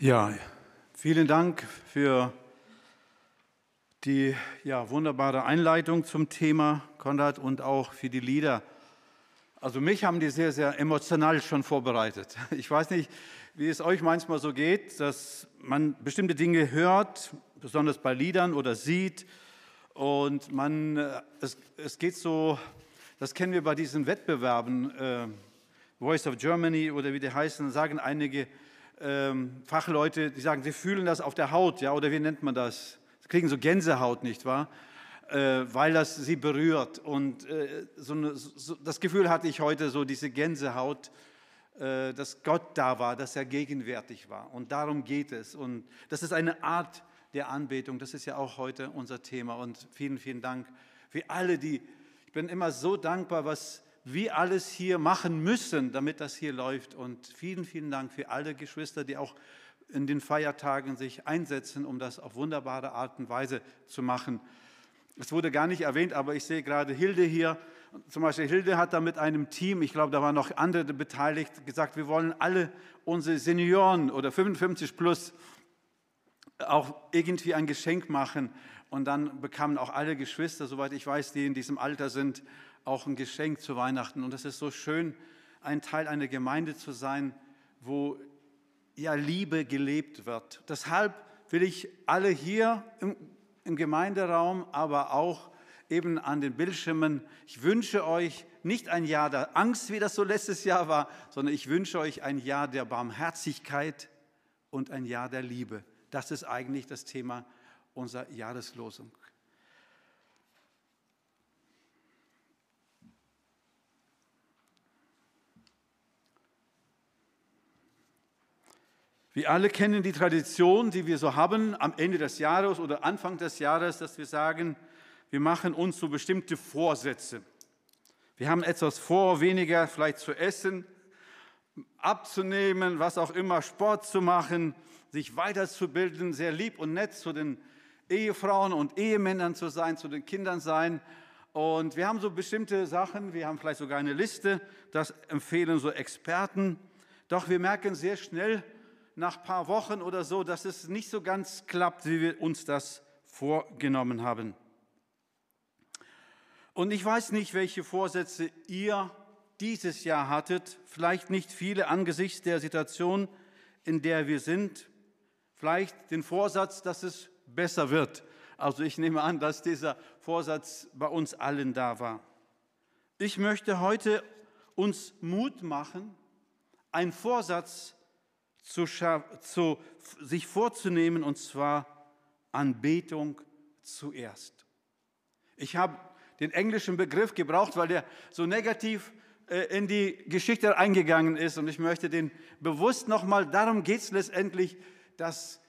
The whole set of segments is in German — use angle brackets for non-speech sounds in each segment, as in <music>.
Ja, vielen Dank für die ja, wunderbare Einleitung zum Thema, Konrad, und auch für die Lieder. Also mich haben die sehr, sehr emotional schon vorbereitet. <laughs> Ich weiß nicht, wie es euch manchmal so geht, dass man bestimmte Dinge hört, besonders bei Liedern oder sieht, und man, äh, es, es geht so, das kennen wir bei diesen Wettbewerben, äh, Voice of Germany oder wie die heißen, sagen einige, ähm, Fachleute, die sagen, sie fühlen das auf der Haut, ja, oder wie nennt man das? Sie kriegen so Gänsehaut, nicht wahr? Äh, weil das sie berührt. Und äh, so eine, so, das Gefühl hatte ich heute, so diese Gänsehaut, äh, dass Gott da war, dass er gegenwärtig war. Und darum geht es. Und das ist eine Art der Anbetung. Das ist ja auch heute unser Thema. Und vielen, vielen Dank für alle, die, ich bin immer so dankbar, was wir alles hier machen müssen, damit das hier läuft. Und vielen, vielen Dank für alle Geschwister, die auch in den Feiertagen sich einsetzen, um das auf wunderbare Art und Weise zu machen. Es wurde gar nicht erwähnt, aber ich sehe gerade Hilde hier. Zum Beispiel Hilde hat da mit einem Team, ich glaube, da waren noch andere beteiligt, gesagt, wir wollen alle unsere Senioren oder 55 plus auch irgendwie ein Geschenk machen. Und dann bekamen auch alle Geschwister, soweit ich weiß, die in diesem Alter sind, auch ein Geschenk zu Weihnachten. Und es ist so schön, ein Teil einer Gemeinde zu sein, wo ja Liebe gelebt wird. Deshalb will ich alle hier im, im Gemeinderaum, aber auch eben an den Bildschirmen, ich wünsche euch nicht ein Jahr der Angst, wie das so letztes Jahr war, sondern ich wünsche euch ein Jahr der Barmherzigkeit und ein Jahr der Liebe. Das ist eigentlich das Thema unserer Jahreslosung. Wir alle kennen die Tradition, die wir so haben am Ende des Jahres oder Anfang des Jahres, dass wir sagen, wir machen uns so bestimmte Vorsätze. Wir haben etwas vor, weniger vielleicht zu essen, abzunehmen, was auch immer, Sport zu machen, sich weiterzubilden, sehr lieb und nett zu den Ehefrauen und Ehemännern zu sein, zu den Kindern sein. Und wir haben so bestimmte Sachen, wir haben vielleicht sogar eine Liste, das empfehlen so Experten. Doch wir merken sehr schnell, nach ein paar Wochen oder so, dass es nicht so ganz klappt, wie wir uns das vorgenommen haben. Und ich weiß nicht, welche Vorsätze ihr dieses Jahr hattet, vielleicht nicht viele angesichts der Situation, in der wir sind, vielleicht den Vorsatz, dass es besser wird. Also ich nehme an, dass dieser Vorsatz bei uns allen da war. Ich möchte heute uns Mut machen, einen Vorsatz zu, zu, sich vorzunehmen, und zwar Anbetung zuerst. Ich habe den englischen Begriff gebraucht, weil der so negativ äh, in die Geschichte eingegangen ist und ich möchte den bewusst nochmal, darum geht es letztendlich, dass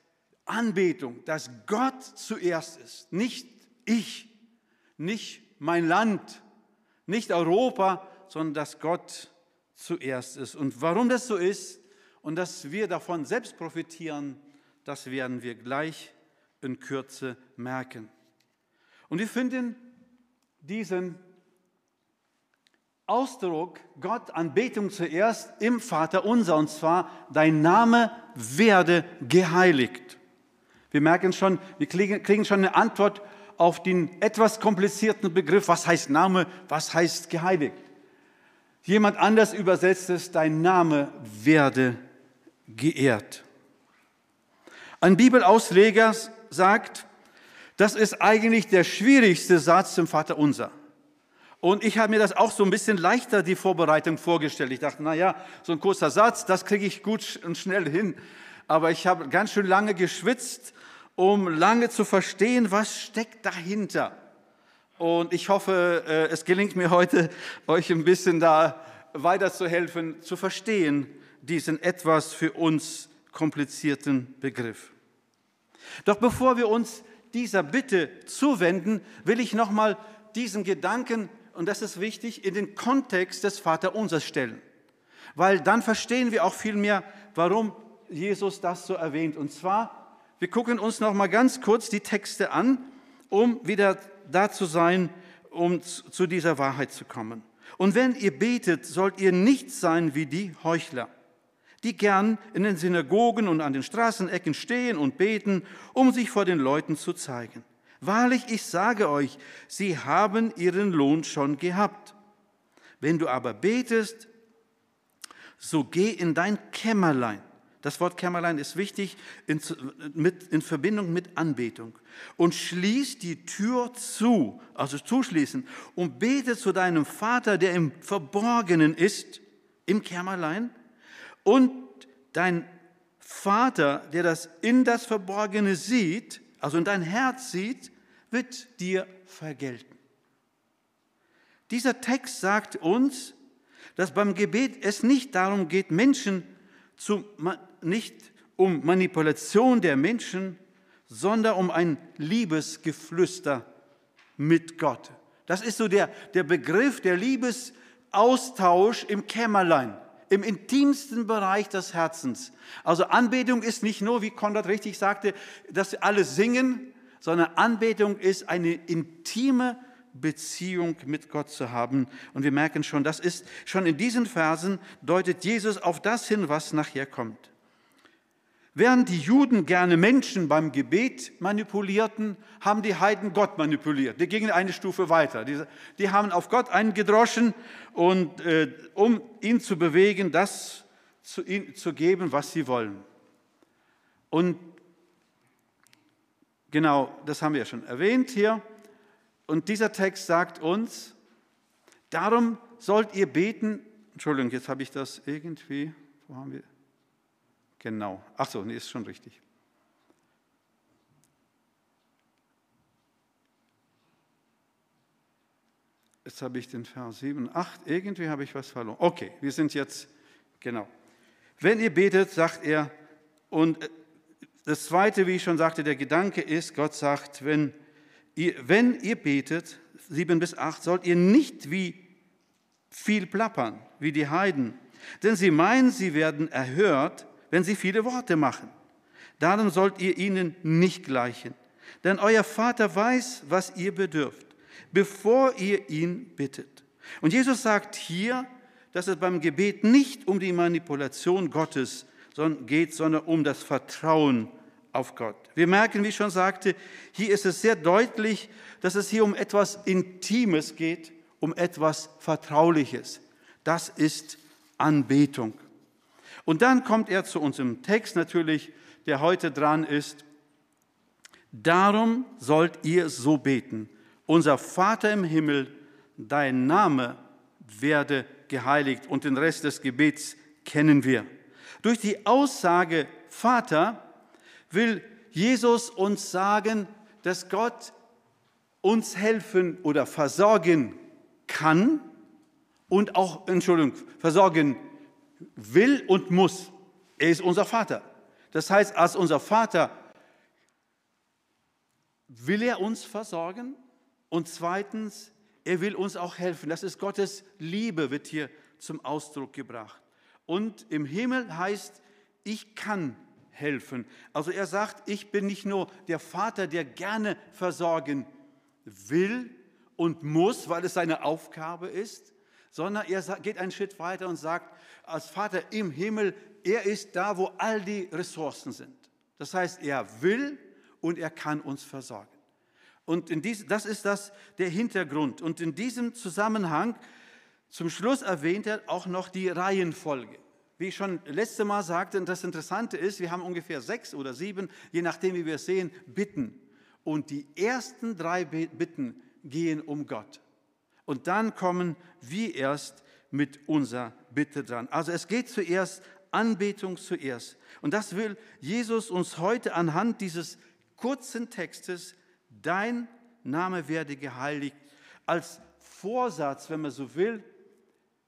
Anbetung, dass Gott zuerst ist, nicht ich, nicht mein Land, nicht Europa, sondern dass Gott zuerst ist. Und warum das so ist, und dass wir davon selbst profitieren, das werden wir gleich in Kürze merken. Und wir finden diesen Ausdruck Gott Anbetung zuerst im Vater unser und zwar dein Name werde geheiligt. Wir merken schon, wir kriegen schon eine Antwort auf den etwas komplizierten Begriff, was heißt Name, was heißt geheiligt. Jemand anders übersetzt es, dein Name werde geheiligt geehrt. Ein Bibelausleger sagt, das ist eigentlich der schwierigste Satz zum Vater unser. Und ich habe mir das auch so ein bisschen leichter, die Vorbereitung vorgestellt. Ich dachte, na ja, so ein kurzer Satz, das kriege ich gut und schnell hin. Aber ich habe ganz schön lange geschwitzt, um lange zu verstehen, was steckt dahinter. Und ich hoffe, äh, es gelingt mir heute, euch ein bisschen da weiterzuhelfen, zu verstehen, diesen etwas für uns komplizierten Begriff. Doch bevor wir uns dieser Bitte zuwenden, will ich nochmal diesen Gedanken, und das ist wichtig, in den Kontext des Vaterunsers stellen. Weil dann verstehen wir auch viel mehr, warum Jesus das so erwähnt. Und zwar, wir gucken uns nochmal ganz kurz die Texte an, um wieder da zu sein, um zu dieser Wahrheit zu kommen. Und wenn ihr betet, sollt ihr nicht sein wie die Heuchler die gern in den Synagogen und an den Straßenecken stehen und beten, um sich vor den Leuten zu zeigen. Wahrlich, ich sage euch, sie haben ihren Lohn schon gehabt. Wenn du aber betest, so geh in dein Kämmerlein. Das Wort Kämmerlein ist wichtig in, mit, in Verbindung mit Anbetung. Und schließ die Tür zu, also zuschließen, und bete zu deinem Vater, der im Verborgenen ist, im Kämmerlein. Und dein Vater, der das in das Verborgene sieht, also in dein Herz sieht, wird dir vergelten. Dieser Text sagt uns, dass beim Gebet es nicht darum geht, Menschen zu, nicht um Manipulation der Menschen, sondern um ein Liebesgeflüster mit Gott. Das ist so der, der Begriff der Liebesaustausch im Kämmerlein, im intimsten Bereich des Herzens. Also Anbetung ist nicht nur, wie Konrad richtig sagte, dass alle singen, sondern Anbetung ist eine intime Beziehung mit Gott zu haben. Und wir merken schon, das ist schon in diesen Versen deutet Jesus auf das hin, was nachher kommt. Während die Juden gerne Menschen beim Gebet manipulierten, haben die Heiden Gott manipuliert. Die gingen eine Stufe weiter. Die, die haben auf Gott eingedroschen, und, äh, um ihn zu bewegen, das zu, ihn, zu geben, was sie wollen. Und genau, das haben wir ja schon erwähnt hier. Und dieser Text sagt uns, darum sollt ihr beten. Entschuldigung, jetzt habe ich das irgendwie, wo haben wir? Genau. Ach so, nee, ist schon richtig. Jetzt habe ich den Vers 7, 8, irgendwie habe ich was verloren. Okay, wir sind jetzt, genau. Wenn ihr betet, sagt er, und das Zweite, wie ich schon sagte, der Gedanke ist, Gott sagt, wenn ihr, wenn ihr betet, 7 bis 8, sollt ihr nicht wie viel plappern, wie die Heiden, denn sie meinen, sie werden erhört, wenn sie viele Worte machen. Darum sollt ihr ihnen nicht gleichen. Denn euer Vater weiß, was ihr bedürft, bevor ihr ihn bittet. Und Jesus sagt hier, dass es beim Gebet nicht um die Manipulation Gottes geht, sondern um das Vertrauen auf Gott. Wir merken, wie ich schon sagte, hier ist es sehr deutlich, dass es hier um etwas Intimes geht, um etwas Vertrauliches. Das ist Anbetung. Und dann kommt er zu unserem Text natürlich, der heute dran ist. Darum sollt ihr so beten. Unser Vater im Himmel, dein Name werde geheiligt. Und den Rest des Gebets kennen wir. Durch die Aussage Vater will Jesus uns sagen, dass Gott uns helfen oder versorgen kann und auch, Entschuldigung, versorgen will und muss. Er ist unser Vater. Das heißt, als unser Vater will er uns versorgen und zweitens, er will uns auch helfen. Das ist Gottes Liebe, wird hier zum Ausdruck gebracht. Und im Himmel heißt, ich kann helfen. Also er sagt, ich bin nicht nur der Vater, der gerne versorgen will und muss, weil es seine Aufgabe ist, sondern er geht einen Schritt weiter und sagt, als Vater im Himmel, er ist da, wo all die Ressourcen sind. Das heißt, er will und er kann uns versorgen. Und dies, das ist das, der Hintergrund. Und in diesem Zusammenhang, zum Schluss erwähnt er auch noch die Reihenfolge. Wie ich schon letzte Mal sagte, und das Interessante ist, wir haben ungefähr sechs oder sieben, je nachdem, wie wir es sehen, Bitten. Und die ersten drei Bitten gehen um Gott. Und dann kommen wir erst mit unserer Bitte dran. Also es geht zuerst Anbetung zuerst. Und das will Jesus uns heute anhand dieses kurzen Textes, dein Name werde geheiligt, als Vorsatz, wenn man so will,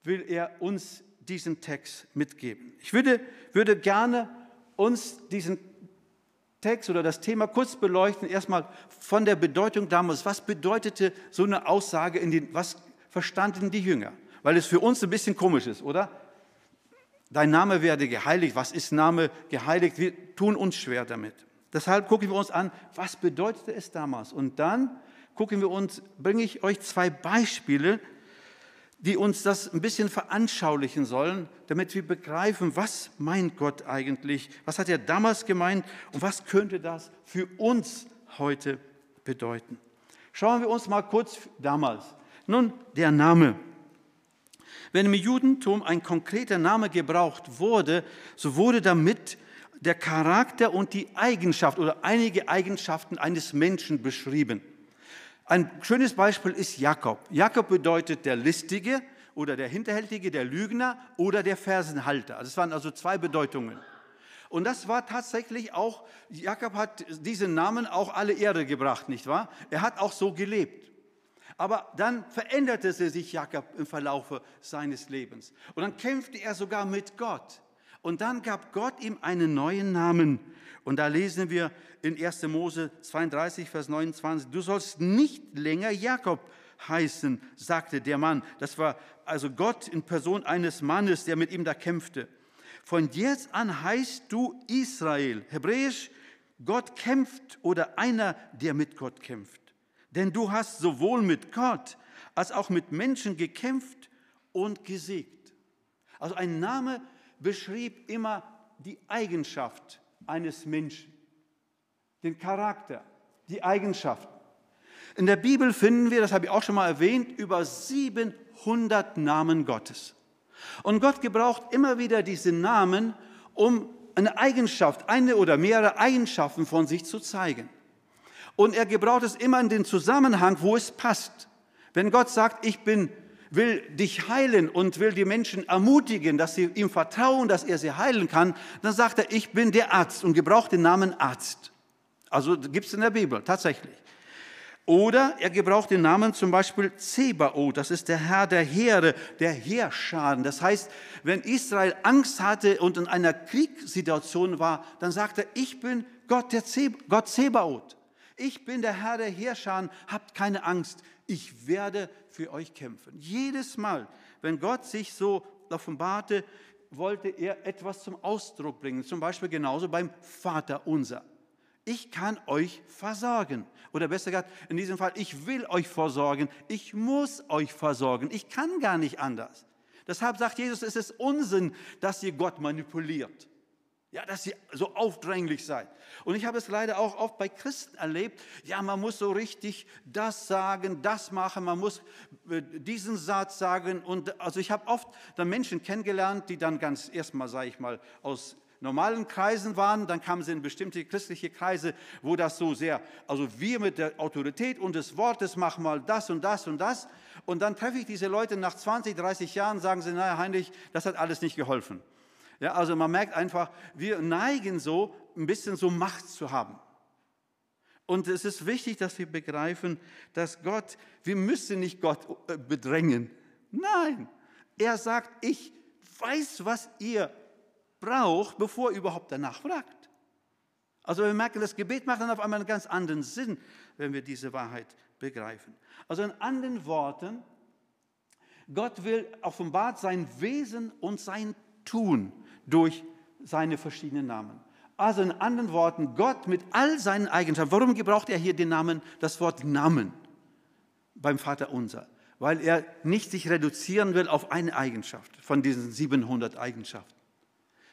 will er uns diesen Text mitgeben. Ich würde, würde gerne uns diesen Text oder das Thema kurz beleuchten, erstmal von der Bedeutung damals. Was bedeutete so eine Aussage in den, was verstanden die Jünger? Weil es für uns ein bisschen komisch ist, oder? Dein Name werde geheiligt. Was ist Name geheiligt? Wir tun uns schwer damit. Deshalb gucken wir uns an, was bedeutete es damals? Und dann gucken wir uns, bringe ich euch zwei Beispiele, die uns das ein bisschen veranschaulichen sollen, damit wir begreifen, was meint Gott eigentlich, was hat er damals gemeint und was könnte das für uns heute bedeuten. Schauen wir uns mal kurz damals. Nun, der Name. Wenn im Judentum ein konkreter Name gebraucht wurde, so wurde damit der Charakter und die Eigenschaft oder einige Eigenschaften eines Menschen beschrieben. Ein schönes Beispiel ist Jakob. Jakob bedeutet der Listige oder der Hinterhältige, der Lügner oder der Fersenhalter. Das waren also zwei Bedeutungen. Und das war tatsächlich auch, Jakob hat diesen Namen auch alle Ehre gebracht, nicht wahr? Er hat auch so gelebt. Aber dann veränderte sich Jakob im Verlaufe seines Lebens. Und dann kämpfte er sogar mit Gott. Und dann gab Gott ihm einen neuen Namen. Und da lesen wir in 1. Mose 32, Vers 29, du sollst nicht länger Jakob heißen, sagte der Mann. Das war also Gott in Person eines Mannes, der mit ihm da kämpfte. Von jetzt an heißt du Israel. Hebräisch, Gott kämpft oder einer, der mit Gott kämpft. Denn du hast sowohl mit Gott als auch mit Menschen gekämpft und gesiegt. Also ein Name beschrieb immer die Eigenschaft eines Menschen, den Charakter, die Eigenschaft. In der Bibel finden wir, das habe ich auch schon mal erwähnt, über 700 Namen Gottes. Und Gott gebraucht immer wieder diese Namen, um eine Eigenschaft, eine oder mehrere Eigenschaften von sich zu zeigen. Und er gebraucht es immer in den Zusammenhang, wo es passt. Wenn Gott sagt, ich bin, will dich heilen und will die Menschen ermutigen, dass sie ihm vertrauen, dass er sie heilen kann, dann sagt er, ich bin der Arzt und gebraucht den Namen Arzt. Also gibt es in der Bibel tatsächlich. Oder er gebraucht den Namen zum Beispiel Zebaoth, das ist der Herr der Heere, der Heerscharen. Das heißt, wenn Israel Angst hatte und in einer Kriegssituation war, dann sagte er, ich bin Gott, der Zeb Gott Zebaoth. Ich bin der Herr der Heerscharen, habt keine Angst, ich werde für euch kämpfen. Jedes Mal, wenn Gott sich so offenbarte, wollte er etwas zum Ausdruck bringen. Zum Beispiel genauso beim Vater unser ich kann euch versorgen. Oder besser gesagt, in diesem Fall, ich will euch versorgen, ich muss euch versorgen, ich kann gar nicht anders. Deshalb sagt Jesus, es ist Unsinn, dass ihr Gott manipuliert. Ja, dass ihr so aufdränglich seid. Und ich habe es leider auch oft bei Christen erlebt. Ja, man muss so richtig das sagen, das machen, man muss äh, diesen Satz sagen. Und also ich habe oft dann Menschen kennengelernt, die dann ganz erstmal, sage ich mal, aus normalen Kreisen waren, dann kamen sie in bestimmte christliche Kreise, wo das so sehr, also wir mit der Autorität und des Wortes machen mal das und das und das. Und dann treffe ich diese Leute nach 20, 30 Jahren, sagen sie, naja, Heinrich, das hat alles nicht geholfen. Ja, also man merkt einfach, wir neigen so, ein bisschen so Macht zu haben. Und es ist wichtig, dass wir begreifen, dass Gott, wir müssen nicht Gott äh, bedrängen. Nein, er sagt, ich weiß, was ihr braucht, bevor er überhaupt danach fragt. Also wir merken, das Gebet macht dann auf einmal einen ganz anderen Sinn, wenn wir diese Wahrheit begreifen. Also in anderen Worten, Gott will offenbart sein Wesen und sein Tun durch seine verschiedenen Namen. Also in anderen Worten, Gott mit all seinen Eigenschaften. Warum gebraucht er hier den Namen, das Wort Namen beim Vater unser? Weil er nicht sich reduzieren will auf eine Eigenschaft von diesen 700 Eigenschaften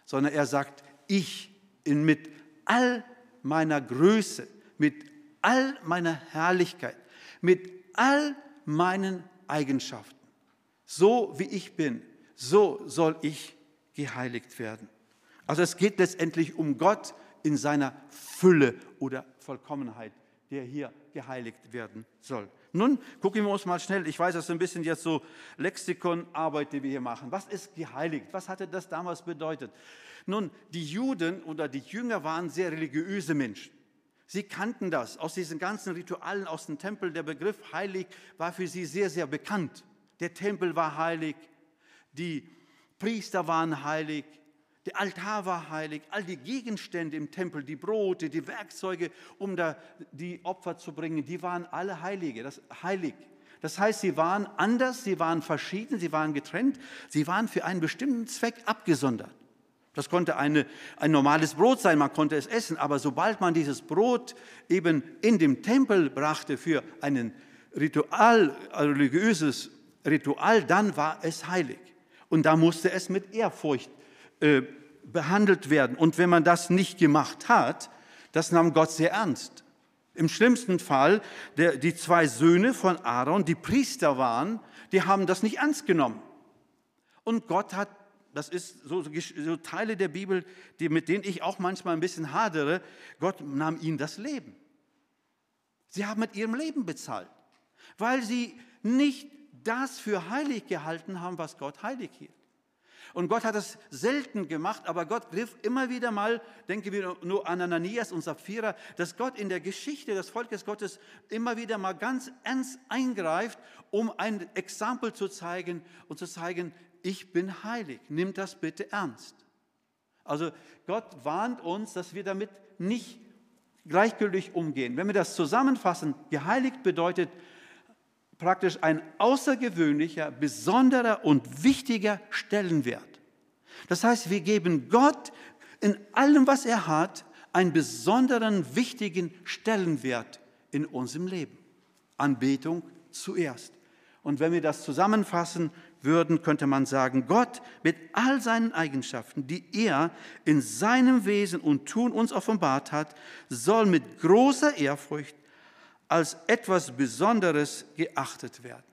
sondern er sagt, ich in, mit all meiner Größe, mit all meiner Herrlichkeit, mit all meinen Eigenschaften, so wie ich bin, so soll ich geheiligt werden. Also es geht letztendlich um Gott in seiner Fülle oder Vollkommenheit, der hier geheiligt werden soll. Nun gucken wir uns mal schnell, ich weiß, das ist ein bisschen jetzt so Lexikonarbeit, die wir hier machen. Was ist geheiligt? Was hatte das damals bedeutet? Nun, die Juden oder die Jünger waren sehr religiöse Menschen. Sie kannten das aus diesen ganzen Ritualen aus dem Tempel. Der Begriff heilig war für sie sehr, sehr bekannt. Der Tempel war heilig, die Priester waren heilig, der Altar war heilig, all die Gegenstände im Tempel, die Brote, die Werkzeuge, um da die Opfer zu bringen, die waren alle heilige, das heilig. Das heißt, sie waren anders, sie waren verschieden, sie waren getrennt, sie waren für einen bestimmten Zweck abgesondert. Das konnte eine, ein normales Brot sein, man konnte es essen, aber sobald man dieses Brot eben in dem Tempel brachte für einen Ritual, religiöses Ritual, dann war es heilig. Und da musste es mit Ehrfurcht äh, behandelt werden. Und wenn man das nicht gemacht hat, das nahm Gott sehr ernst. Im schlimmsten Fall, der, die zwei Söhne von Aaron, die Priester waren, die haben das nicht ernst genommen. Und Gott hat, das ist so, so Teile der Bibel, die, mit denen ich auch manchmal ein bisschen hadere, Gott nahm ihnen das Leben. Sie haben mit ihrem Leben bezahlt, weil sie nicht das für heilig gehalten haben, was Gott heilig hielt. Und Gott hat es selten gemacht, aber Gott griff immer wieder mal, denken wir nur an Ananias und Sapphira, dass Gott in der Geschichte des Volkes Gottes immer wieder mal ganz ernst eingreift, um ein Exempel zu zeigen und zu zeigen, ich bin heilig, nimm das bitte ernst. Also Gott warnt uns, dass wir damit nicht gleichgültig umgehen. Wenn wir das zusammenfassen, geheiligt bedeutet praktisch ein außergewöhnlicher, besonderer und wichtiger Stellenwert. Das heißt, wir geben Gott in allem, was er hat, einen besonderen, wichtigen Stellenwert in unserem Leben. Anbetung zuerst. Und wenn wir das zusammenfassen würden, könnte man sagen, Gott mit all seinen Eigenschaften, die er in seinem Wesen und Tun uns offenbart hat, soll mit großer Ehrfurcht als etwas Besonderes geachtet werden.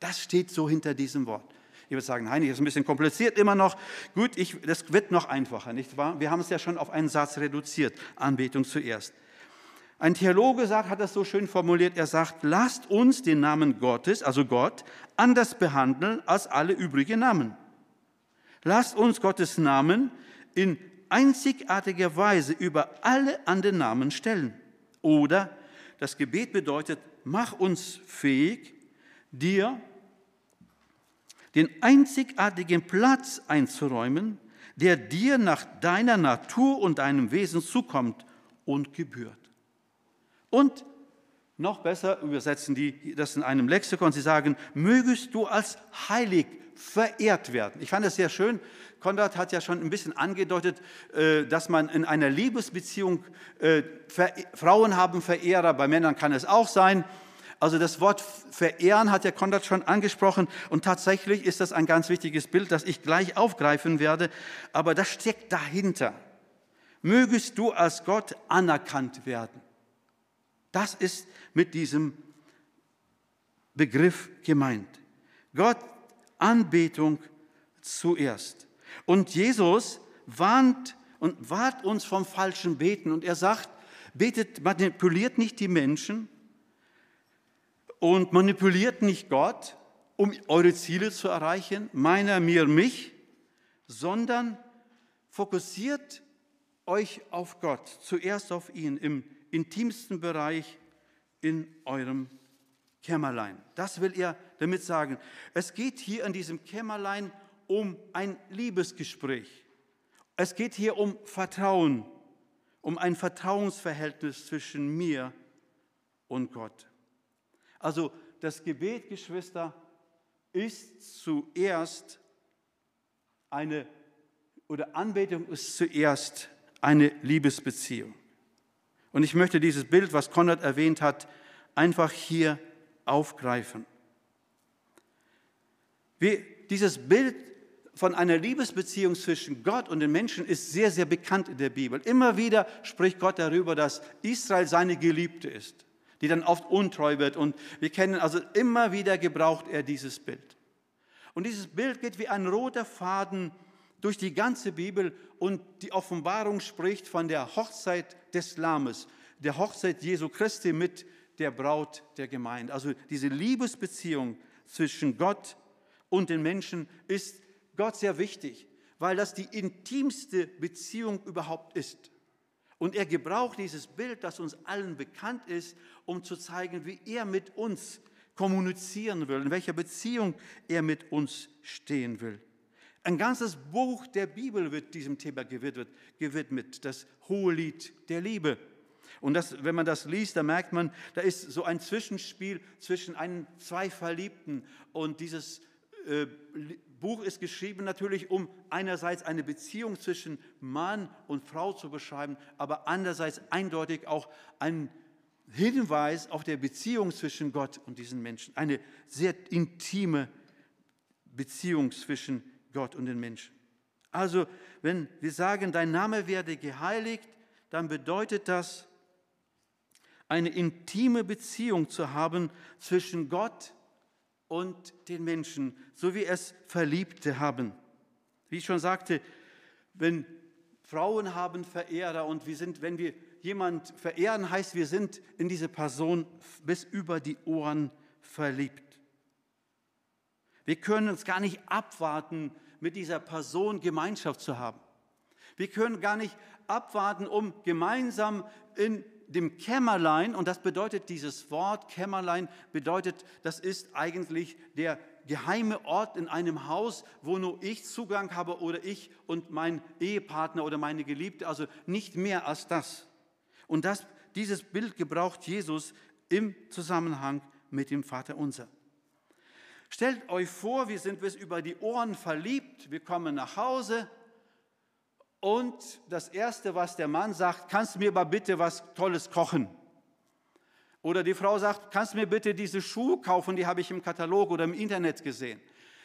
Das steht so hinter diesem Wort. Ich würde sagen, Heinrich, ist ein bisschen kompliziert immer noch. Gut, ich, das wird noch einfacher, nicht wahr? Wir haben es ja schon auf einen Satz reduziert. Anbetung zuerst. Ein Theologe sagt, hat das so schön formuliert, er sagt, lasst uns den Namen Gottes, also Gott, anders behandeln als alle übrigen Namen. Lasst uns Gottes Namen in einzigartiger Weise über alle anderen Namen stellen. Oder das Gebet bedeutet, mach uns fähig, dir den einzigartigen Platz einzuräumen, der dir nach deiner Natur und deinem Wesen zukommt und gebührt. Und noch besser übersetzen die das in einem Lexikon. Sie sagen, mögest du als heilig verehrt werden. Ich fand es sehr schön. Konrad hat ja schon ein bisschen angedeutet, äh, dass man in einer Liebesbeziehung äh, Frauen haben Verehrer, bei Männern kann es auch sein. Also das Wort verehren hat ja Konrad schon angesprochen und tatsächlich ist das ein ganz wichtiges Bild, das ich gleich aufgreifen werde, aber das steckt dahinter. Mögest du als Gott anerkannt werden. Das ist mit diesem Begriff gemeint. Gott Anbetung zuerst. Und Jesus warnt und wahrt uns vom falschen Beten. Und er sagt, betet, manipuliert nicht die Menschen und manipuliert nicht Gott, um eure Ziele zu erreichen, meiner, mir, mich, sondern fokussiert euch auf Gott, zuerst auf ihn im intimsten Bereich in eurem Kämmerlein. Das will er damit sagen. Es geht hier in diesem Kämmerlein um ein Liebesgespräch. Es geht hier um Vertrauen, um ein Vertrauensverhältnis zwischen mir und Gott. Also das Gebet, Geschwister, ist zuerst eine, oder Anbetung ist zuerst eine Liebesbeziehung. Und ich möchte dieses Bild, was Konrad erwähnt hat, einfach hier aufgreifen. Wie dieses Bild von einer Liebesbeziehung zwischen Gott und den Menschen ist sehr, sehr bekannt in der Bibel. Immer wieder spricht Gott darüber, dass Israel seine Geliebte ist, die dann oft untreu wird. Und wir kennen also immer wieder gebraucht er dieses Bild. Und dieses Bild geht wie ein roter Faden durch die ganze Bibel und die Offenbarung spricht von der Hochzeit des Lammes, der Hochzeit Jesu Christi mit der Braut der Gemeinde. Also diese Liebesbeziehung zwischen Gott und den Menschen ist Gott sehr wichtig, weil das die intimste Beziehung überhaupt ist. Und er gebraucht dieses Bild, das uns allen bekannt ist, um zu zeigen, wie er mit uns kommunizieren will, in welcher Beziehung er mit uns stehen will. Ein ganzes Buch der Bibel wird diesem Thema gewidmet, gewidmet das Hohelied der Liebe. Und das, wenn man das liest, da merkt man, da ist so ein Zwischenspiel zwischen einen, zwei Verliebten. Und dieses Buch ist geschrieben natürlich, um einerseits eine Beziehung zwischen Mann und Frau zu beschreiben, aber andererseits eindeutig auch einen Hinweis auf der Beziehung zwischen Gott und diesen Menschen. Eine sehr intime Beziehung zwischen Gott und den Menschen. Also, wenn wir sagen, dein Name werde geheiligt, dann bedeutet das, eine intime Beziehung zu haben zwischen Gott und den Menschen, so wie es Verliebte haben. Wie ich schon sagte, wenn Frauen haben Verehrer und wir sind, wenn wir jemand verehren, heißt, wir sind in diese Person bis über die Ohren verliebt. Wir können uns gar nicht abwarten, mit dieser Person Gemeinschaft zu haben. Wir können gar nicht abwarten, um gemeinsam in dem Kämmerlein, und das bedeutet dieses Wort Kämmerlein, bedeutet, das ist eigentlich der geheime Ort in einem Haus, wo nur ich Zugang habe oder ich und mein Ehepartner oder meine Geliebte, also nicht mehr als das. Und das, dieses Bild gebraucht Jesus im Zusammenhang mit dem Vater unser. Stellt euch vor, wir sind bis über die Ohren verliebt, wir kommen nach Hause und das Erste, was der Mann sagt, kannst du mir mal bitte was Tolles kochen? Oder die Frau sagt, kannst du mir bitte diese Schuhe kaufen, die habe ich im Katalog oder im Internet gesehen.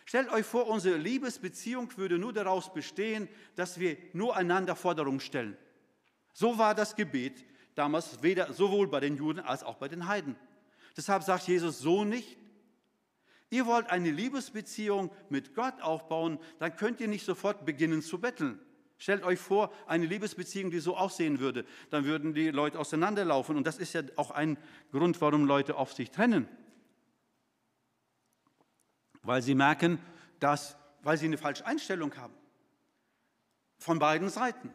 Stellt euch vor, unsere Liebesbeziehung würde nur daraus bestehen, dass wir nur einander Forderungen stellen. So war das Gebet damals weder, sowohl bei den Juden als auch bei den Heiden. Deshalb sagt Jesus so nicht. Ihr wollt eine Liebesbeziehung mit Gott aufbauen, dann könnt ihr nicht sofort beginnen zu betteln. Stellt euch vor, eine Liebesbeziehung, die so aussehen würde. Dann würden die Leute auseinanderlaufen. Und das ist ja auch ein Grund, warum Leute oft sich trennen. Weil sie merken, dass, weil sie eine falsche Einstellung haben. Von beiden Seiten.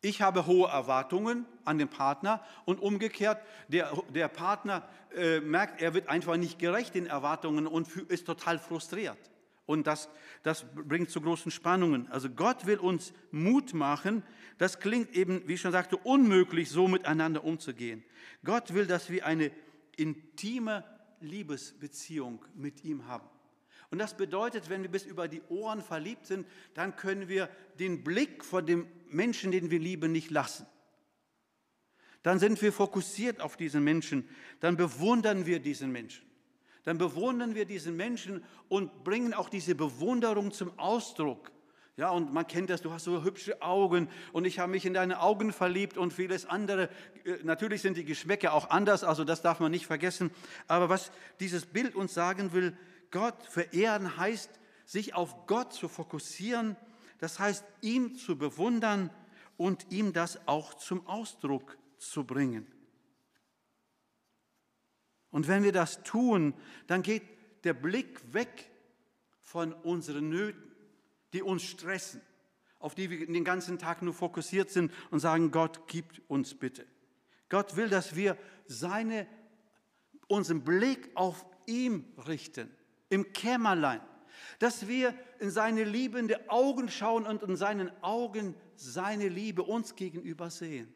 Ich habe hohe Erwartungen an den Partner und umgekehrt, der, der Partner äh, merkt, er wird einfach nicht gerecht den Erwartungen und ist total frustriert. Und das, das bringt zu großen Spannungen. Also Gott will uns Mut machen. Das klingt eben, wie ich schon sagte, unmöglich, so miteinander umzugehen. Gott will, dass wir eine intime Liebesbeziehung mit ihm haben. Und das bedeutet, wenn wir bis über die Ohren verliebt sind, dann können wir den Blick vor dem Menschen, den wir lieben, nicht lassen. Dann sind wir fokussiert auf diesen Menschen, dann bewundern wir diesen Menschen. Dann bewundern wir diesen Menschen und bringen auch diese Bewunderung zum Ausdruck. Ja, und man kennt das, du hast so hübsche Augen und ich habe mich in deine Augen verliebt und vieles andere. Äh, natürlich sind die Geschmäcker auch anders, also das darf man nicht vergessen. Aber was dieses Bild uns sagen will, Gott verehren heißt, sich auf Gott zu fokussieren, das heißt, ihn zu bewundern und ihm das auch zum Ausdruck zu bringen. Und wenn wir das tun, dann geht der Blick weg von unseren Nöten, die uns stressen, auf die wir den ganzen Tag nur fokussiert sind und sagen, Gott, gib uns bitte. Gott will, dass wir seine, unseren Blick auf ihm richten im Kämmerlein, dass wir in seine liebende Augen schauen und in seinen Augen seine Liebe uns gegenüber sehen.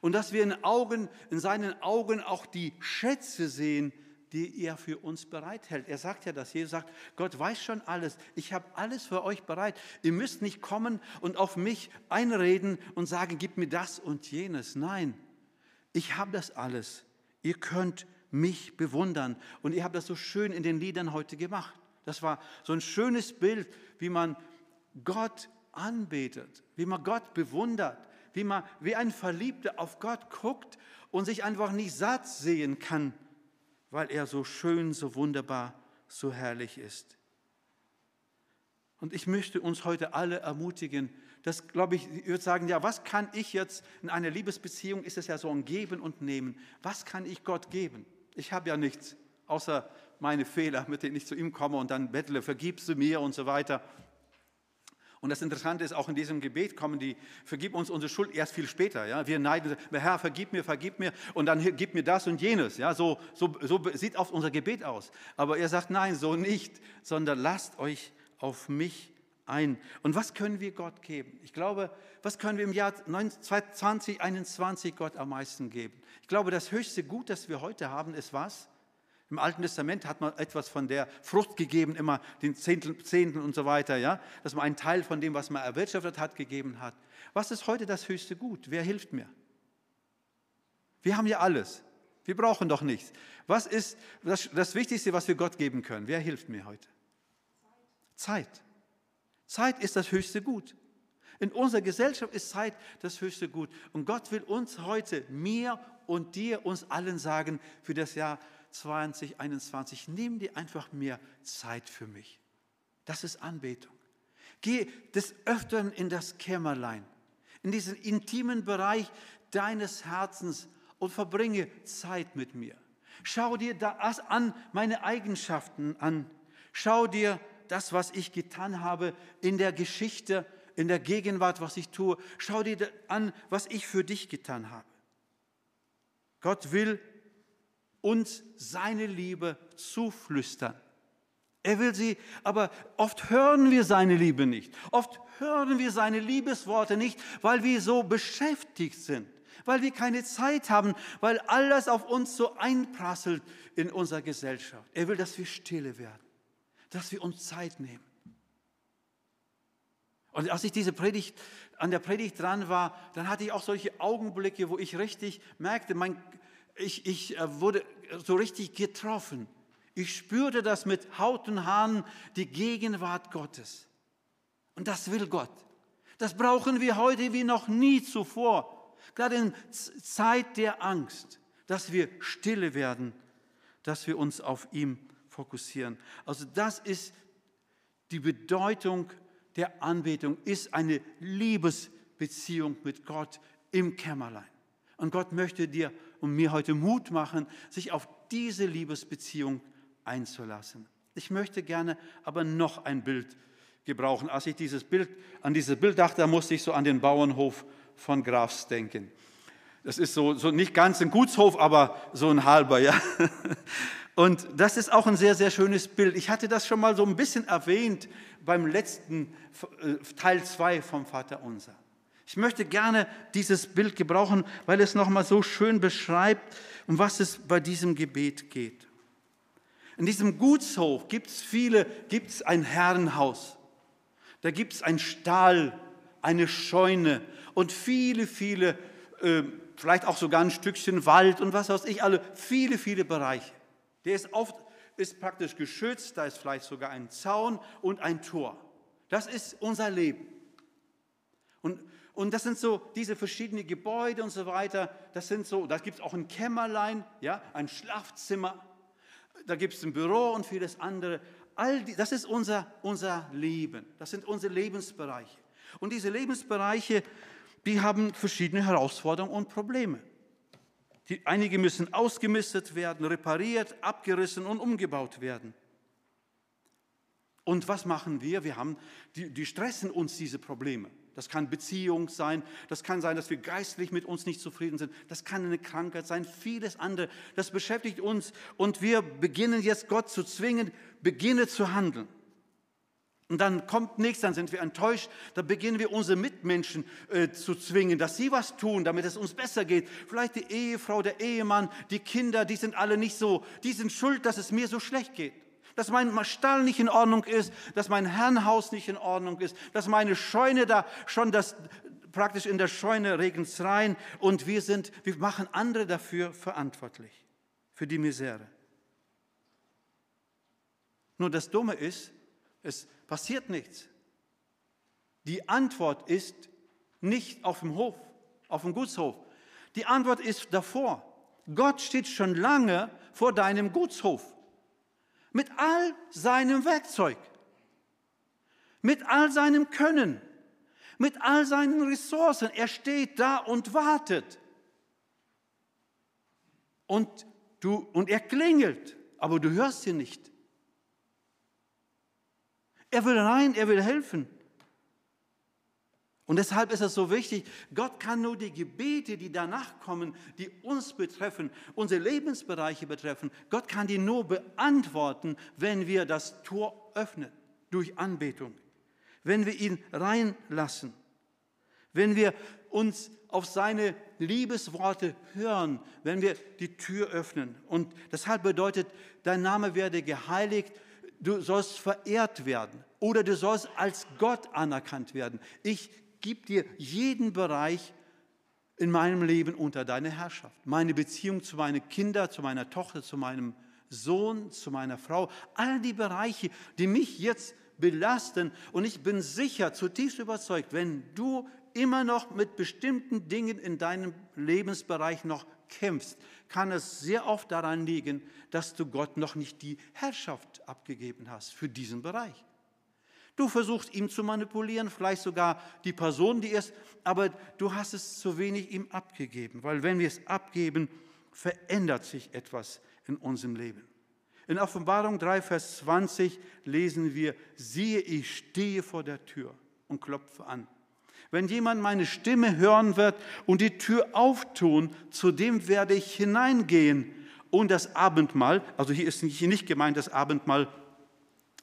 Und dass wir in, Augen, in seinen Augen auch die Schätze sehen, die er für uns bereithält. Er sagt ja das. Jesus sagt, Gott weiß schon alles. Ich habe alles für euch bereit. Ihr müsst nicht kommen und auf mich einreden und sagen, gib mir das und jenes. Nein, ich habe das alles. Ihr könnt mich bewundern. Und ihr habt das so schön in den Liedern heute gemacht. Das war so ein schönes Bild, wie man Gott anbetet, wie man Gott bewundert, wie man wie ein Verliebter auf Gott guckt und sich einfach nicht satt sehen kann, weil er so schön, so wunderbar, so herrlich ist. Und ich möchte uns heute alle ermutigen, das glaube ich, ich würde sagen, ja, was kann ich jetzt in einer Liebesbeziehung, ist es ja so ein Geben und Nehmen, was kann ich Gott geben? Ich habe ja nichts, außer meine Fehler, mit denen ich zu ihm komme und dann bettle, vergibst du mir und so weiter. Und das Interessante ist, auch in diesem Gebet kommen die, vergib uns unsere Schuld erst viel später. Ja? Wir neiden, Herr, vergib mir, vergib mir und dann gib mir das und jenes. Ja? So, so, so sieht oft unser Gebet aus. Aber er sagt, nein, so nicht, sondern lasst euch auf mich ein. Und was können wir Gott geben? Ich glaube, was können wir im Jahr 2021 Gott am meisten geben? Ich glaube, das höchste Gut, das wir heute haben, ist was? Im Alten Testament hat man etwas von der Frucht gegeben, immer den Zehnten, Zehnten und so weiter, ja, dass man einen Teil von dem, was man erwirtschaftet hat, gegeben hat. Was ist heute das höchste Gut? Wer hilft mir? Wir haben ja alles. Wir brauchen doch nichts. Was ist das, das Wichtigste, was wir Gott geben können? Wer hilft mir heute? Zeit. Zeit ist das höchste Gut. In unserer Gesellschaft ist Zeit das höchste Gut. Und Gott will uns heute, mir und dir, uns allen sagen, für das Jahr 2021, nimm dir einfach mehr Zeit für mich. Das ist Anbetung. Geh des Öfteren in das Kämmerlein, in diesen intimen Bereich deines Herzens und verbringe Zeit mit mir. Schau dir das an, meine Eigenschaften an. Schau dir das, was ich getan habe in der Geschichte, in der Gegenwart, was ich tue. Schau dir an, was ich für dich getan habe. Gott will uns seine Liebe zuflüstern. Er will sie, aber oft hören wir seine Liebe nicht. Oft hören wir seine Liebesworte nicht, weil wir so beschäftigt sind, weil wir keine Zeit haben, weil alles auf uns so einprasselt in unserer Gesellschaft. Er will, dass wir stille werden, dass wir uns Zeit nehmen. Und als ich diese Predigt, an der Predigt dran war, dann hatte ich auch solche Augenblicke, wo ich richtig merkte, mein, ich, ich äh, wurde so richtig getroffen. Ich spürte das mit Haut und Haaren, die Gegenwart Gottes. Und das will Gott. Das brauchen wir heute wie noch nie zuvor. Gerade in Zeit der Angst, dass wir stille werden, dass wir uns auf ihm fokussieren. Also das ist die Bedeutung der Anbetung ist eine Liebesbeziehung mit Gott im Kämmerlein. Und Gott möchte dir und mir heute Mut machen, sich auf diese Liebesbeziehung einzulassen. Ich möchte gerne aber noch ein Bild gebrauchen. Als ich dieses Bild, an dieses Bild dachte, musste ich so an den Bauernhof von Grafs denken. Das ist so, so nicht ganz ein Gutshof, aber so ein halber, ja. <laughs> Und das ist auch ein sehr, sehr schönes Bild. Ich hatte das schon mal so ein bisschen erwähnt beim letzten äh, Teil 2 vom Vater Unser. Ich möchte gerne dieses Bild gebrauchen, weil es nochmal so schön beschreibt, um was es bei diesem Gebet geht. In diesem Gutshof gibt es viele, gibt es ein Herrenhaus. Da gibt es einen Stall, eine Scheune und viele, viele, äh, vielleicht auch sogar ein Stückchen Wald und was weiß ich, alle, viele, viele Bereiche. Der ist, oft, ist praktisch geschützt, da ist vielleicht sogar ein Zaun und ein Tor. Das ist unser Leben. Und, und das sind so diese verschiedenen Gebäude und so weiter. Das sind so, da gibt es auch ein Kämmerlein, ja, ein Schlafzimmer. Da gibt es ein Büro und vieles andere. All die, das ist unser, unser Leben. Das sind unsere Lebensbereiche. Und diese Lebensbereiche, die haben verschiedene Herausforderungen und Probleme. Die, einige müssen ausgemistet werden, repariert, abgerissen und umgebaut werden. Und was machen wir? Wir haben, die, die stressen uns diese Probleme. Das kann Beziehung sein, das kann sein, dass wir geistlich mit uns nicht zufrieden sind, das kann eine Krankheit sein, vieles andere. Das beschäftigt uns und wir beginnen jetzt Gott zu zwingen, beginne zu handeln. Und dann kommt nichts, dann sind wir enttäuscht, dann beginnen wir unsere Mitmenschen äh, zu zwingen, dass sie was tun, damit es uns besser geht. Vielleicht die Ehefrau, der Ehemann, die Kinder, die sind alle nicht so, die sind schuld, dass es mir so schlecht geht. Dass mein Stall nicht in Ordnung ist, dass mein Herrenhaus nicht in Ordnung ist, dass meine Scheune da schon das, praktisch in der Scheune regnet rein und wir sind, wir machen andere dafür verantwortlich, für die Misere. Nur das Dumme ist, es passiert nichts. Die Antwort ist nicht auf dem Hof, auf dem Gutshof. Die Antwort ist davor. Gott steht schon lange vor deinem Gutshof mit all seinem Werkzeug, mit all seinem Können, mit all seinen Ressourcen. Er steht da und wartet. Und, du, und er klingelt, aber du hörst ihn nicht. Er will rein, er will helfen. Und deshalb ist es so wichtig, Gott kann nur die Gebete, die danach kommen, die uns betreffen, unsere Lebensbereiche betreffen, Gott kann die nur beantworten, wenn wir das Tor öffnen durch Anbetung, wenn wir ihn reinlassen, wenn wir uns auf seine Liebesworte hören, wenn wir die Tür öffnen. Und deshalb bedeutet, dein Name werde geheiligt du sollst verehrt werden oder du sollst als Gott anerkannt werden. Ich gebe dir jeden Bereich in meinem Leben unter deine Herrschaft. Meine Beziehung zu meinen Kindern, zu meiner Tochter, zu meinem Sohn, zu meiner Frau, all die Bereiche, die mich jetzt belasten. Und ich bin sicher, zutiefst überzeugt, wenn du immer noch mit bestimmten Dingen in deinem Lebensbereich noch kämpfst, kann es sehr oft daran liegen, dass du Gott noch nicht die Herrschaft abgegeben hast für diesen Bereich. Du versuchst ihn zu manipulieren, vielleicht sogar die Person, die ist, aber du hast es zu wenig ihm abgegeben, weil wenn wir es abgeben, verändert sich etwas in unserem Leben. In Offenbarung 3, Vers 20 lesen wir, siehe, ich stehe vor der Tür und klopfe an. Wenn jemand meine Stimme hören wird und die Tür auftun, zu dem werde ich hineingehen und das Abendmahl, also hier ist nicht gemeint das Abendmahl,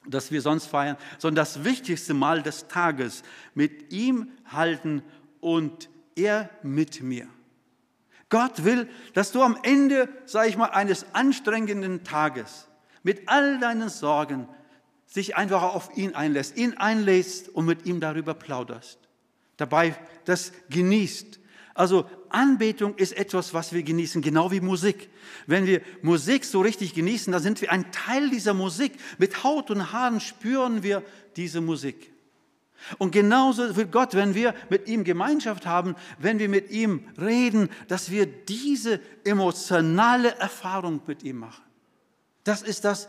das wir sonst feiern, sondern das wichtigste Mahl des Tages mit ihm halten und er mit mir. Gott will, dass du am Ende, sage ich mal, eines anstrengenden Tages mit all deinen Sorgen sich einfach auf ihn einlässt, ihn einlässt und mit ihm darüber plauderst. Dabei das genießt. Also Anbetung ist etwas, was wir genießen, genau wie Musik. Wenn wir Musik so richtig genießen, dann sind wir ein Teil dieser Musik. Mit Haut und Haaren spüren wir diese Musik. Und genauso will Gott, wenn wir mit ihm Gemeinschaft haben, wenn wir mit ihm reden, dass wir diese emotionale Erfahrung mit ihm machen. Das ist das,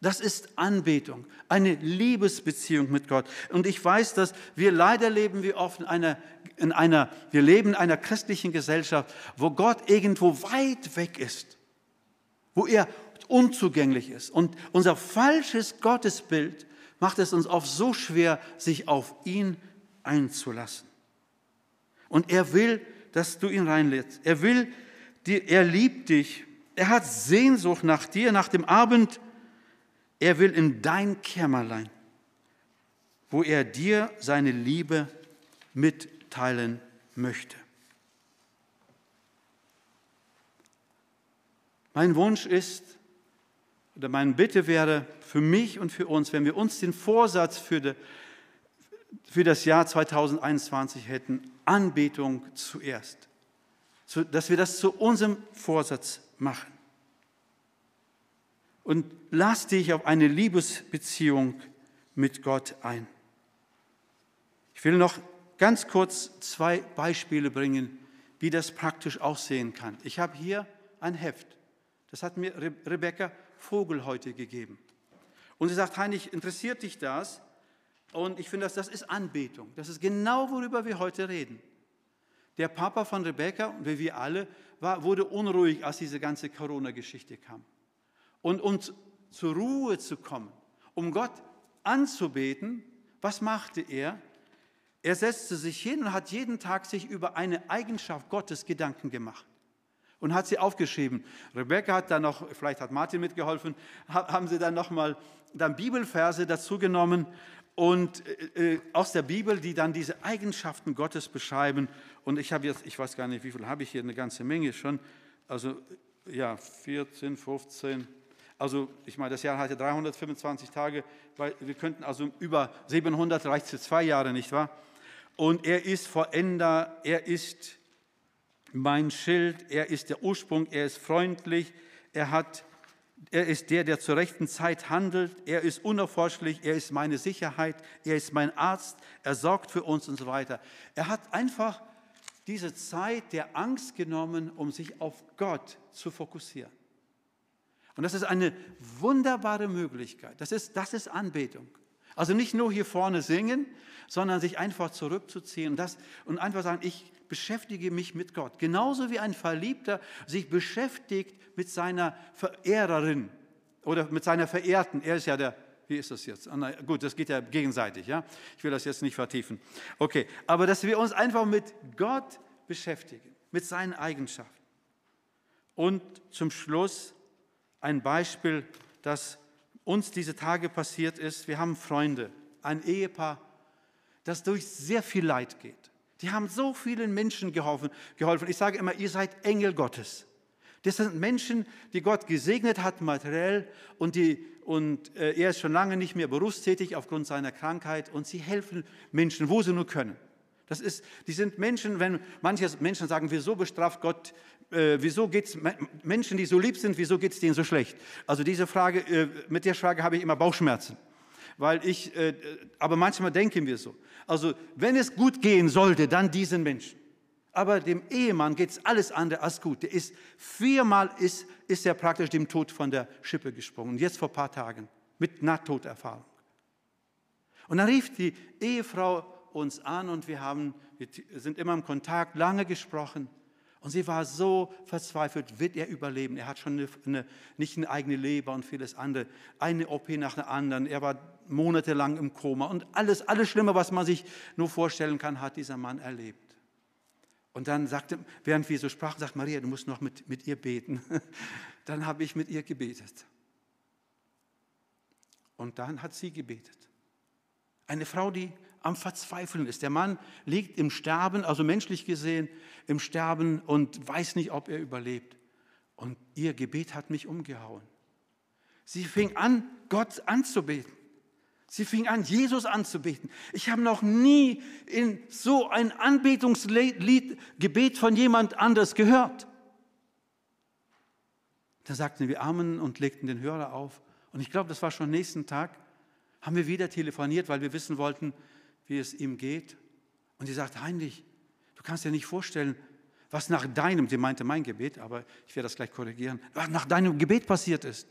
das ist Anbetung, eine Liebesbeziehung mit Gott. Und ich weiß, dass wir leider leben wie oft in einer, in einer, wir leben in einer christlichen Gesellschaft, wo Gott irgendwo weit weg ist, wo er unzugänglich ist. Und unser falsches Gottesbild macht es uns oft so schwer, sich auf ihn einzulassen. Und er will, dass du ihn reinlädst. Er will, er liebt dich er hat Sehnsucht nach dir, nach dem Abend. Er will in dein Kämmerlein, wo er dir seine Liebe mitteilen möchte. Mein Wunsch ist, oder meine Bitte wäre für mich und für uns, wenn wir uns den Vorsatz für, de, für das Jahr 2021 hätten, Anbetung zuerst, dass wir das zu unserem Vorsatz machen. Und lass dich auf eine Liebesbeziehung mit Gott ein. Ich will noch ganz kurz zwei Beispiele bringen, wie das praktisch aussehen kann. Ich habe hier ein Heft. Das hat mir Rebecca Vogel heute gegeben. Und sie sagt, Heinrich, interessiert dich das? Und ich finde, das, das ist Anbetung. Das ist genau, worüber wir heute reden. Der Papa von Rebecca und wir alle war, wurde unruhig, als diese ganze Corona-Geschichte kam. Und um zur Ruhe zu kommen, um Gott anzubeten, was machte er? Er setzte sich hin und hat jeden Tag sich über eine Eigenschaft Gottes Gedanken gemacht und hat sie aufgeschrieben. Rebecca hat dann noch, vielleicht hat Martin mitgeholfen, haben sie dann nochmal dann Bibelverse dazu genommen und äh, äh, aus der Bibel, die dann diese Eigenschaften Gottes beschreiben. Und ich habe jetzt, ich weiß gar nicht, wie viel habe ich hier, eine ganze Menge schon. Also ja, 14, 15. Also ich meine, das Jahr hatte 325 Tage, weil wir könnten also über 700 reicht für zwei Jahre, nicht wahr? Und er ist Vollender, er ist mein Schild, er ist der Ursprung, er ist freundlich, er hat er ist der, der zur rechten Zeit handelt. Er ist unerforschlich. Er ist meine Sicherheit. Er ist mein Arzt. Er sorgt für uns und so weiter. Er hat einfach diese Zeit der Angst genommen, um sich auf Gott zu fokussieren. Und das ist eine wunderbare Möglichkeit. Das ist, das ist Anbetung. Also nicht nur hier vorne singen, sondern sich einfach zurückzuziehen und, das, und einfach sagen, ich beschäftige mich mit Gott. Genauso wie ein Verliebter sich beschäftigt mit seiner Verehrerin oder mit seiner Verehrten. Er ist ja der, wie ist das jetzt? Ah, gut, das geht ja gegenseitig, ja. Ich will das jetzt nicht vertiefen. Okay, aber dass wir uns einfach mit Gott beschäftigen, mit seinen Eigenschaften. Und zum Schluss ein Beispiel, das uns diese Tage passiert ist. Wir haben Freunde, ein Ehepaar, das durch sehr viel Leid geht. Die haben so vielen Menschen geholfen. Ich sage immer, ihr seid Engel Gottes. Das sind Menschen, die Gott gesegnet hat materiell und, die, und äh, er ist schon lange nicht mehr berufstätig aufgrund seiner Krankheit und sie helfen Menschen, wo sie nur können. Das ist, die sind Menschen, wenn manche Menschen sagen, wieso bestraft Gott, äh, wieso geht es Menschen, die so lieb sind, wieso geht es denen so schlecht? Also diese Frage, äh, mit der Frage habe ich immer Bauchschmerzen. weil ich, äh, aber manchmal denken wir so. Also wenn es gut gehen sollte, dann diesen Menschen. Aber dem Ehemann geht es alles andere als gut. Der ist viermal ist, ist er praktisch dem Tod von der Schippe gesprungen. Jetzt vor ein paar Tagen mit Nahtoderfahrung. Und dann rief die Ehefrau uns an und wir, haben, wir sind immer im Kontakt, lange gesprochen. Und sie war so verzweifelt, wird er überleben? Er hat schon eine, eine, nicht eine eigene Leber und vieles andere, eine OP nach der anderen. Er war monatelang im Koma und alles, alles Schlimme, was man sich nur vorstellen kann, hat dieser Mann erlebt. Und dann sagte, während wir so sprachen, sagt Maria, du musst noch mit, mit ihr beten. <laughs> Dann habe ich mit ihr gebetet. Und dann hat sie gebetet. Eine Frau, die am Verzweifeln ist. Der Mann liegt im Sterben, also menschlich gesehen, im Sterben und weiß nicht, ob er überlebt. Und ihr Gebet hat mich umgehauen. Sie fing an, Gott anzubeten. Sie fing an, Jesus anzubeten. Ich habe noch nie in so ein Anbetungslied, Gebet von jemand anders gehört. Da sagten wir Amen und legten den Hörer auf. Und ich glaube, das war schon nächsten Tag, haben wir wieder telefoniert, weil wir wissen wollten, wie es ihm geht. Und sie sagt, Heinrich, du kannst dir nicht vorstellen, was nach deinem, sie meinte mein Gebet, aber ich werde das gleich korrigieren, was nach deinem Gebet passiert ist.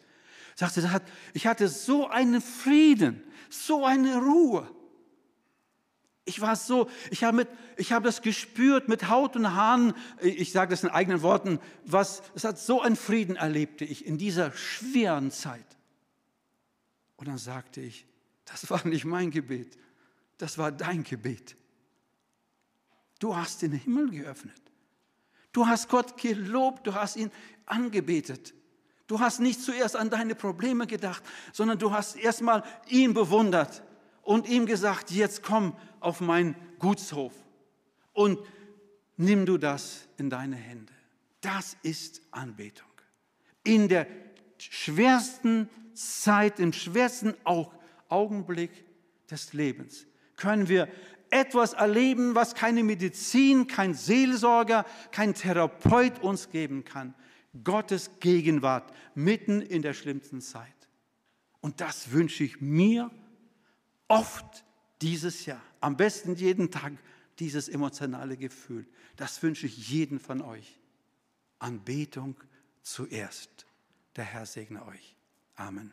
Sagte, ich hatte so einen Frieden, so eine Ruhe. Ich war so, ich habe, mit, ich habe das gespürt mit Haut und Haaren, ich sage das in eigenen Worten, was, es hat so einen Frieden erlebte ich in dieser schweren Zeit. Und dann sagte ich, das war nicht mein Gebet, das war dein Gebet. Du hast den Himmel geöffnet. Du hast Gott gelobt, du hast ihn angebetet. Du hast nicht zuerst an deine Probleme gedacht, sondern du hast erstmal ihn bewundert und ihm gesagt, jetzt komm auf meinen Gutshof und nimm du das in deine Hände. Das ist Anbetung. In der schwersten Zeit, im schwersten Augenblick des Lebens können wir etwas erleben, was keine Medizin, kein Seelsorger, kein Therapeut uns geben kann. Gottes Gegenwart mitten in der schlimmsten Zeit. Und das wünsche ich mir oft dieses Jahr. Am besten jeden Tag dieses emotionale Gefühl. Das wünsche ich jeden von euch. Anbetung zuerst. Der Herr segne euch. Amen.